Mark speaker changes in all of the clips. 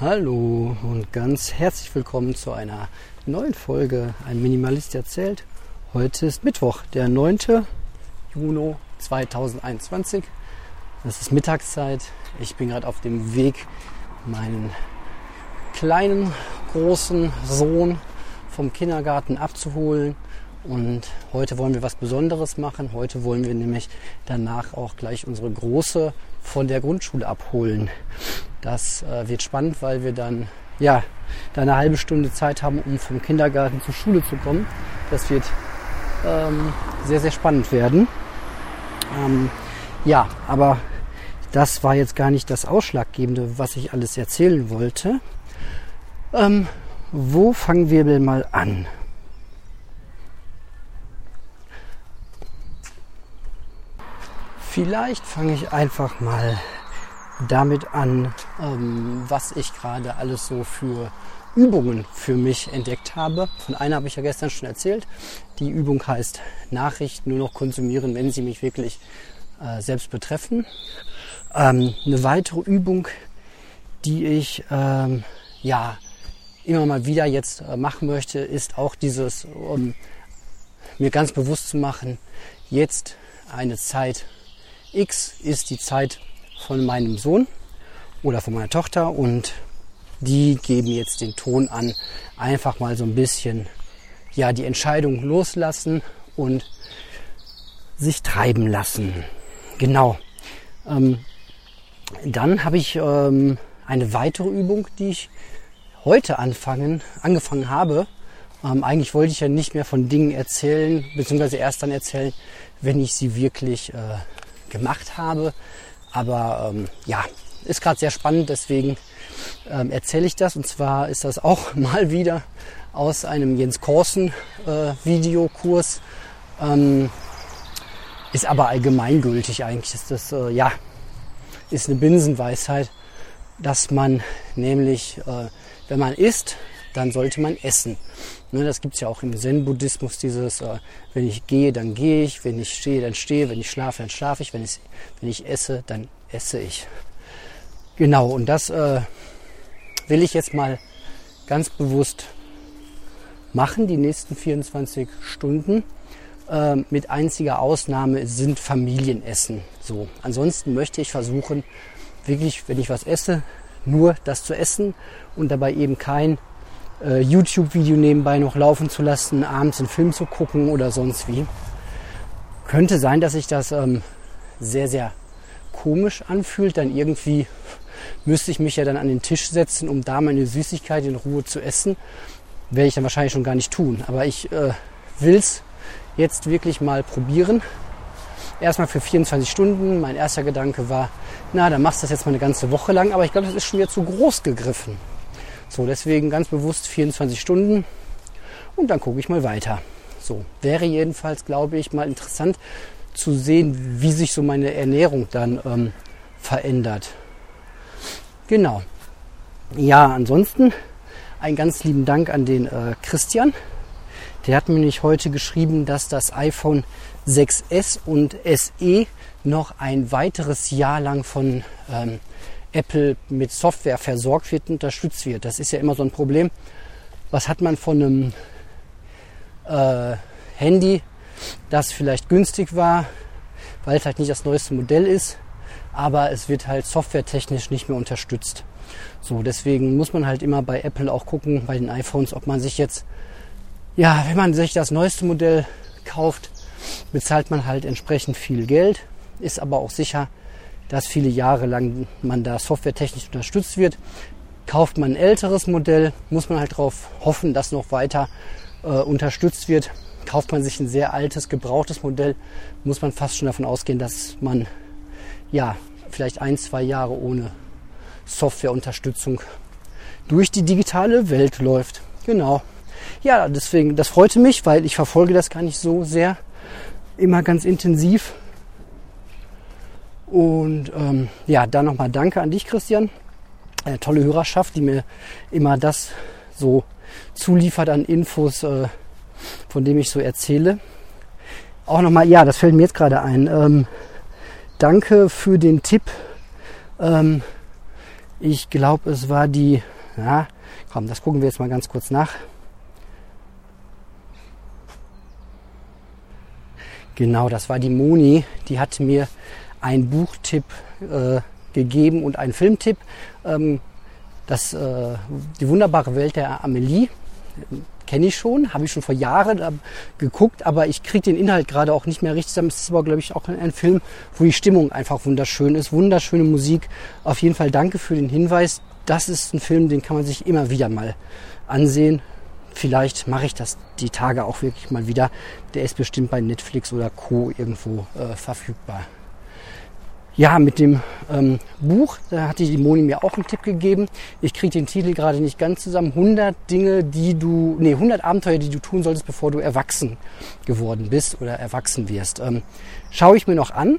Speaker 1: Hallo und ganz herzlich willkommen zu einer neuen Folge Ein Minimalist erzählt. Heute ist Mittwoch, der 9. Juni 2021. Es ist Mittagszeit. Ich bin gerade auf dem Weg, meinen kleinen, großen Sohn vom Kindergarten abzuholen. Und heute wollen wir was Besonderes machen. Heute wollen wir nämlich danach auch gleich unsere Große von der Grundschule abholen. Das äh, wird spannend, weil wir dann ja da eine halbe Stunde Zeit haben, um vom Kindergarten zur Schule zu kommen. Das wird ähm, sehr, sehr spannend werden. Ähm, ja, aber das war jetzt gar nicht das Ausschlaggebende, was ich alles erzählen wollte. Ähm, wo fangen wir denn mal an? Vielleicht fange ich einfach mal damit an, ähm, was ich gerade alles so für Übungen für mich entdeckt habe. Von einer habe ich ja gestern schon erzählt. Die Übung heißt Nachrichten nur noch konsumieren, wenn sie mich wirklich äh, selbst betreffen. Ähm, eine weitere Übung, die ich ähm, ja immer mal wieder jetzt äh, machen möchte, ist auch dieses, um mir ganz bewusst zu machen, jetzt eine Zeit X ist die Zeit von meinem Sohn oder von meiner Tochter und die geben jetzt den Ton an, einfach mal so ein bisschen ja die Entscheidung loslassen und sich treiben lassen. Genau. Ähm, dann habe ich ähm, eine weitere Übung, die ich heute anfangen, angefangen habe. Ähm, eigentlich wollte ich ja nicht mehr von Dingen erzählen, beziehungsweise erst dann erzählen, wenn ich sie wirklich äh, gemacht habe. Aber ähm, ja, ist gerade sehr spannend, deswegen ähm, erzähle ich das. Und zwar ist das auch mal wieder aus einem Jens Korsen äh, Videokurs. Ähm, ist aber allgemeingültig eigentlich. Ist das, äh, ja, ist eine Binsenweisheit, dass man nämlich, äh, wenn man isst, dann sollte man essen. Ne, das gibt es ja auch im Zen-Buddhismus, dieses, äh, wenn ich gehe, dann gehe ich, wenn ich stehe, dann stehe, wenn ich schlafe, dann schlafe ich, wenn ich, wenn ich esse, dann esse ich. Genau, und das äh, will ich jetzt mal ganz bewusst machen, die nächsten 24 Stunden. Äh, mit einziger Ausnahme sind Familienessen. So. Ansonsten möchte ich versuchen, wirklich, wenn ich was esse, nur das zu essen und dabei eben kein äh, YouTube-Video nebenbei noch laufen zu lassen, abends einen Film zu gucken oder sonst wie. Könnte sein, dass sich das ähm, sehr, sehr komisch anfühlt. Dann irgendwie müsste ich mich ja dann an den Tisch setzen, um da meine Süßigkeit in Ruhe zu essen. Werde ich dann wahrscheinlich schon gar nicht tun. Aber ich äh, will es jetzt wirklich mal probieren. Erstmal für 24 Stunden. Mein erster Gedanke war, na, dann machst du das jetzt mal eine ganze Woche lang. Aber ich glaube, das ist schon wieder zu groß gegriffen. So, deswegen ganz bewusst 24 Stunden und dann gucke ich mal weiter. So, wäre jedenfalls, glaube ich, mal interessant zu sehen, wie sich so meine Ernährung dann ähm, verändert. Genau. Ja, ansonsten einen ganz lieben Dank an den äh, Christian. Der hat mir nämlich heute geschrieben, dass das iPhone 6S und SE noch ein weiteres Jahr lang von ähm, Apple mit Software versorgt wird unterstützt wird. Das ist ja immer so ein Problem. Was hat man von einem äh, Handy, das vielleicht günstig war, weil es halt nicht das neueste Modell ist, aber es wird halt softwaretechnisch nicht mehr unterstützt. So, deswegen muss man halt immer bei Apple auch gucken, bei den iPhones, ob man sich jetzt, ja, wenn man sich das neueste Modell kauft, bezahlt man halt entsprechend viel Geld, ist aber auch sicher, dass viele Jahre lang man da softwaretechnisch unterstützt wird. Kauft man ein älteres Modell, muss man halt darauf hoffen, dass noch weiter äh, unterstützt wird. Kauft man sich ein sehr altes, gebrauchtes Modell, muss man fast schon davon ausgehen, dass man ja vielleicht ein, zwei Jahre ohne Softwareunterstützung durch die digitale Welt läuft. Genau. Ja, deswegen, das freute mich, weil ich verfolge das gar nicht so sehr immer ganz intensiv und ähm, ja, dann nochmal Danke an dich, Christian. Eine tolle Hörerschaft, die mir immer das so zuliefert an Infos, äh, von dem ich so erzähle. Auch nochmal, ja, das fällt mir jetzt gerade ein. Ähm, danke für den Tipp, ähm, Ich glaube, es war die, ja, komm, das gucken wir jetzt mal ganz kurz nach. Genau, das war die Moni. Die hat mir einen Buchtipp äh, gegeben und einen Filmtipp. Ähm, das, äh, die wunderbare Welt der Amelie kenne ich schon, habe ich schon vor Jahren äh, geguckt, aber ich kriege den Inhalt gerade auch nicht mehr richtig zusammen. Es ist aber, glaube ich, auch ein Film, wo die Stimmung einfach wunderschön ist. Wunderschöne Musik. Auf jeden Fall danke für den Hinweis. Das ist ein Film, den kann man sich immer wieder mal ansehen. Vielleicht mache ich das die Tage auch wirklich mal wieder. Der ist bestimmt bei Netflix oder Co. irgendwo äh, verfügbar. Ja, mit dem ähm, Buch, da hatte die Moni mir auch einen Tipp gegeben. Ich kriege den Titel gerade nicht ganz zusammen. 100 Dinge, die du, nee, 100 Abenteuer, die du tun solltest, bevor du erwachsen geworden bist oder erwachsen wirst. Ähm, schaue ich mir noch an,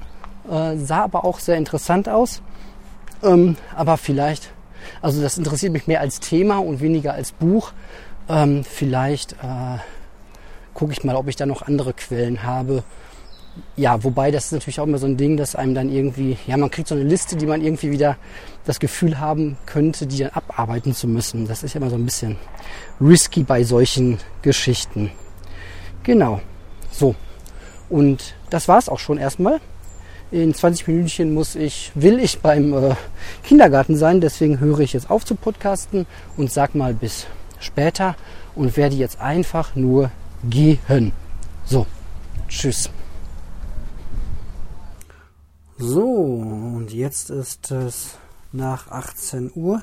Speaker 1: äh, sah aber auch sehr interessant aus. Ähm, aber vielleicht, also das interessiert mich mehr als Thema und weniger als Buch. Ähm, vielleicht äh, gucke ich mal, ob ich da noch andere Quellen habe ja, wobei das ist natürlich auch immer so ein Ding, dass einem dann irgendwie, ja, man kriegt so eine Liste, die man irgendwie wieder das Gefühl haben könnte, die dann abarbeiten zu müssen. Das ist ja immer so ein bisschen risky bei solchen Geschichten. Genau. So. Und das war's auch schon erstmal. In 20 Minütchen muss ich, will ich beim äh, Kindergarten sein, deswegen höre ich jetzt auf zu podcasten und sag mal bis später und werde jetzt einfach nur gehen. So. Tschüss. So, und jetzt ist es nach 18 Uhr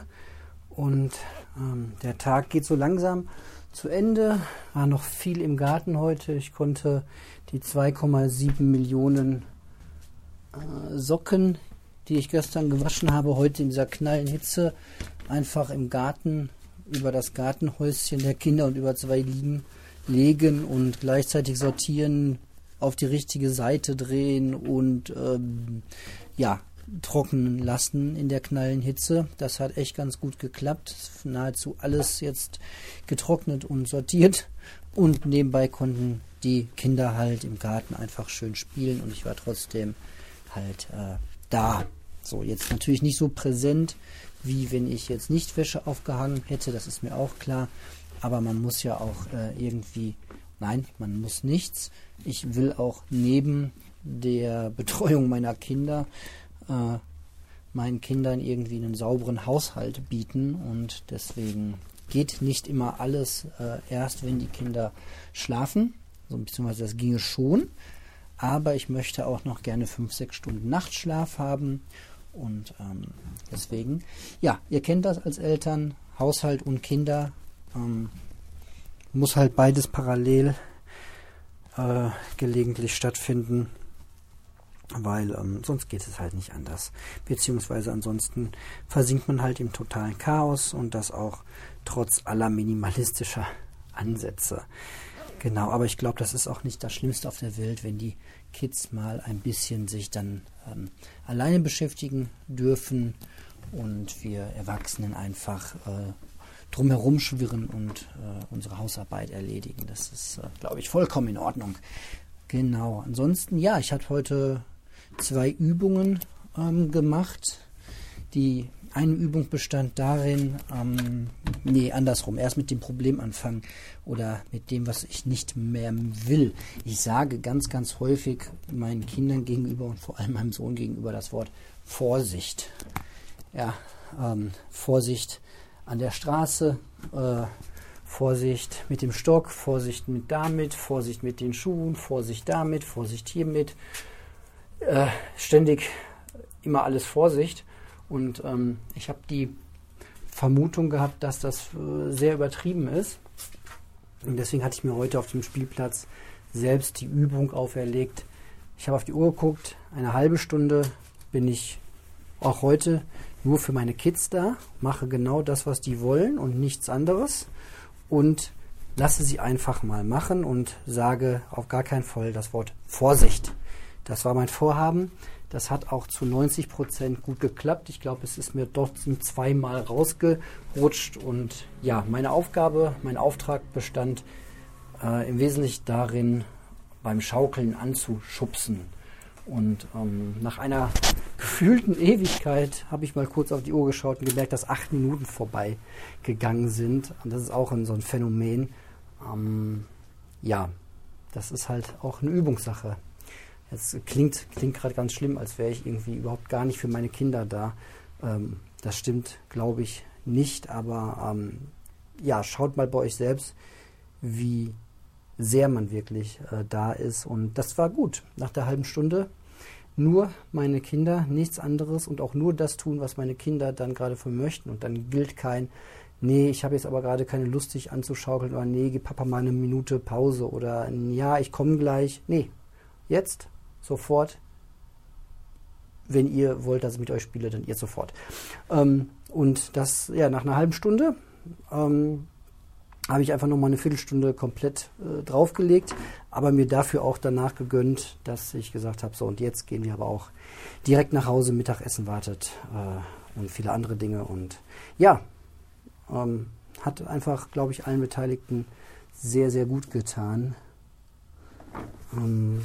Speaker 1: und ähm, der Tag geht so langsam zu Ende. War noch viel im Garten heute. Ich konnte die 2,7 Millionen äh, Socken, die ich gestern gewaschen habe, heute in dieser knallen Hitze einfach im Garten über das Gartenhäuschen der Kinder und über zwei Liegen legen und gleichzeitig sortieren, auf die richtige Seite drehen und ähm, ja, trocknen lassen in der knallen Hitze. Das hat echt ganz gut geklappt. Nahezu alles jetzt getrocknet und sortiert. Und nebenbei konnten die Kinder halt im Garten einfach schön spielen und ich war trotzdem halt äh, da. So, jetzt natürlich nicht so präsent, wie wenn ich jetzt nicht Wäsche aufgehangen hätte, das ist mir auch klar. Aber man muss ja auch äh, irgendwie Nein, man muss nichts. Ich will auch neben der Betreuung meiner Kinder äh, meinen Kindern irgendwie einen sauberen Haushalt bieten und deswegen geht nicht immer alles äh, erst, wenn die Kinder schlafen, so, beziehungsweise das ginge schon, aber ich möchte auch noch gerne fünf, sechs Stunden Nachtschlaf haben und ähm, deswegen, ja, ihr kennt das als Eltern, Haushalt und Kinder. Ähm, muss halt beides parallel äh, gelegentlich stattfinden, weil ähm, sonst geht es halt nicht anders. Beziehungsweise ansonsten versinkt man halt im totalen Chaos und das auch trotz aller minimalistischer Ansätze. Genau, aber ich glaube, das ist auch nicht das Schlimmste auf der Welt, wenn die Kids mal ein bisschen sich dann ähm, alleine beschäftigen dürfen und wir Erwachsenen einfach äh, drumherum schwirren und äh, unsere Hausarbeit erledigen. Das ist, äh, glaube ich, vollkommen in Ordnung. Genau. Ansonsten, ja, ich habe heute zwei Übungen ähm, gemacht. Die eine Übung bestand darin, ähm, nee, andersrum, erst mit dem Problem anfangen oder mit dem, was ich nicht mehr will. Ich sage ganz, ganz häufig meinen Kindern gegenüber und vor allem meinem Sohn gegenüber das Wort Vorsicht. Ja, ähm, Vorsicht an der Straße. Äh, Vorsicht mit dem Stock, Vorsicht mit damit, Vorsicht mit den Schuhen, Vorsicht damit, Vorsicht hiermit. Äh, ständig immer alles Vorsicht. Und ähm, ich habe die Vermutung gehabt, dass das äh, sehr übertrieben ist. Und deswegen hatte ich mir heute auf dem Spielplatz selbst die Übung auferlegt. Ich habe auf die Uhr geguckt, eine halbe Stunde bin ich auch heute nur für meine Kids da, mache genau das, was die wollen und nichts anderes und lasse sie einfach mal machen und sage auf gar keinen Fall das Wort Vorsicht. Das war mein Vorhaben. Das hat auch zu 90 Prozent gut geklappt. Ich glaube, es ist mir doch zweimal rausgerutscht. Und ja, meine Aufgabe, mein Auftrag bestand äh, im Wesentlichen darin, beim Schaukeln anzuschubsen. Und ähm, nach einer gefühlten Ewigkeit habe ich mal kurz auf die Uhr geschaut und gemerkt, dass acht Minuten vorbei gegangen sind. Und das ist auch so ein Phänomen. Ähm, ja, das ist halt auch eine Übungssache. Jetzt klingt, klingt gerade ganz schlimm, als wäre ich irgendwie überhaupt gar nicht für meine Kinder da. Ähm, das stimmt, glaube ich, nicht. Aber ähm, ja, schaut mal bei euch selbst, wie sehr man wirklich äh, da ist. Und das war gut. Nach der halben Stunde nur meine Kinder, nichts anderes und auch nur das tun, was meine Kinder dann gerade von möchten. Und dann gilt kein, nee, ich habe jetzt aber gerade keine Lust, dich anzuschaukeln oder nee, gib Papa mal eine Minute Pause oder ja, ich komme gleich. Nee, jetzt, sofort. Wenn ihr wollt, dass ich mit euch spiele, dann ihr sofort. Ähm, und das, ja, nach einer halben Stunde ähm, habe ich einfach nochmal eine Viertelstunde komplett äh, draufgelegt, aber mir dafür auch danach gegönnt, dass ich gesagt habe, so und jetzt gehen wir aber auch direkt nach Hause, Mittagessen wartet äh, und viele andere Dinge und ja, ähm, hat einfach, glaube ich, allen Beteiligten sehr, sehr gut getan. Ähm,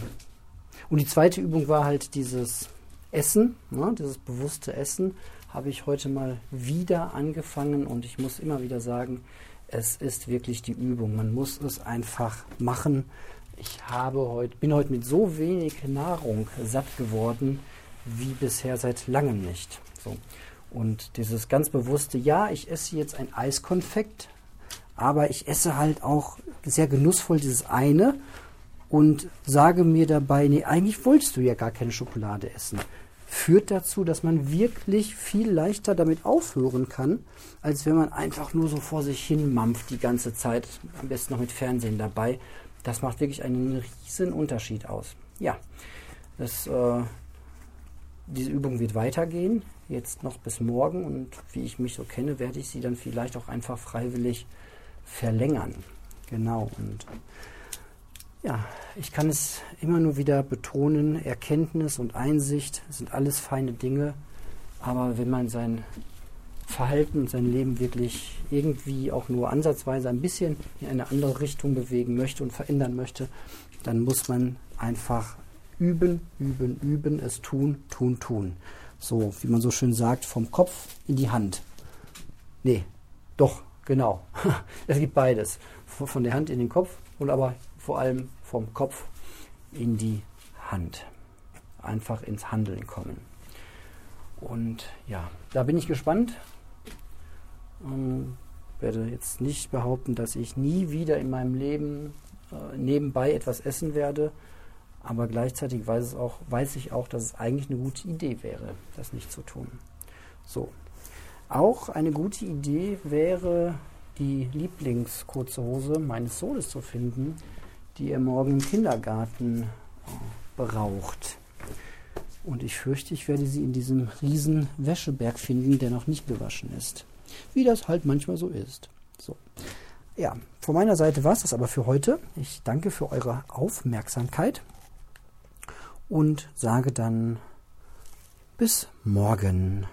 Speaker 1: und die zweite Übung war halt dieses Essen, ne, dieses bewusste Essen, habe ich heute mal wieder angefangen und ich muss immer wieder sagen, es ist wirklich die Übung. Man muss es einfach machen. Ich habe heute, bin heute mit so wenig Nahrung satt geworden wie bisher seit langem nicht. So. Und dieses ganz bewusste, ja, ich esse jetzt ein Eiskonfekt, aber ich esse halt auch sehr genussvoll dieses eine und sage mir dabei, nee, eigentlich wolltest du ja gar keine Schokolade essen führt dazu, dass man wirklich viel leichter damit aufhören kann, als wenn man einfach nur so vor sich hin mampft die ganze Zeit, am besten noch mit Fernsehen dabei. Das macht wirklich einen riesen Unterschied aus. Ja, das, äh, diese Übung wird weitergehen, jetzt noch bis morgen und wie ich mich so kenne, werde ich sie dann vielleicht auch einfach freiwillig verlängern. Genau, und ja, ich kann es immer nur wieder betonen, Erkenntnis und Einsicht sind alles feine Dinge, aber wenn man sein Verhalten und sein Leben wirklich irgendwie auch nur ansatzweise ein bisschen in eine andere Richtung bewegen möchte und verändern möchte, dann muss man einfach üben, üben, üben, es tun, tun, tun. So, wie man so schön sagt, vom Kopf in die Hand. Nee, doch, genau. es gibt beides. Von der Hand in den Kopf und aber vor allem vom Kopf in die Hand. Einfach ins Handeln kommen. Und ja, da bin ich gespannt. Ähm, werde jetzt nicht behaupten, dass ich nie wieder in meinem Leben äh, nebenbei etwas essen werde. Aber gleichzeitig weiß, auch, weiß ich auch, dass es eigentlich eine gute Idee wäre, das nicht zu tun. So. Auch eine gute Idee wäre, die Lieblingskurze Hose meines Sohnes zu finden, die er morgen im Kindergarten braucht. Und ich fürchte, ich werde sie in diesem riesen Wäscheberg finden, der noch nicht gewaschen ist. Wie das halt manchmal so ist. So. Ja, von meiner Seite war es das aber für heute. Ich danke für eure Aufmerksamkeit und sage dann bis morgen.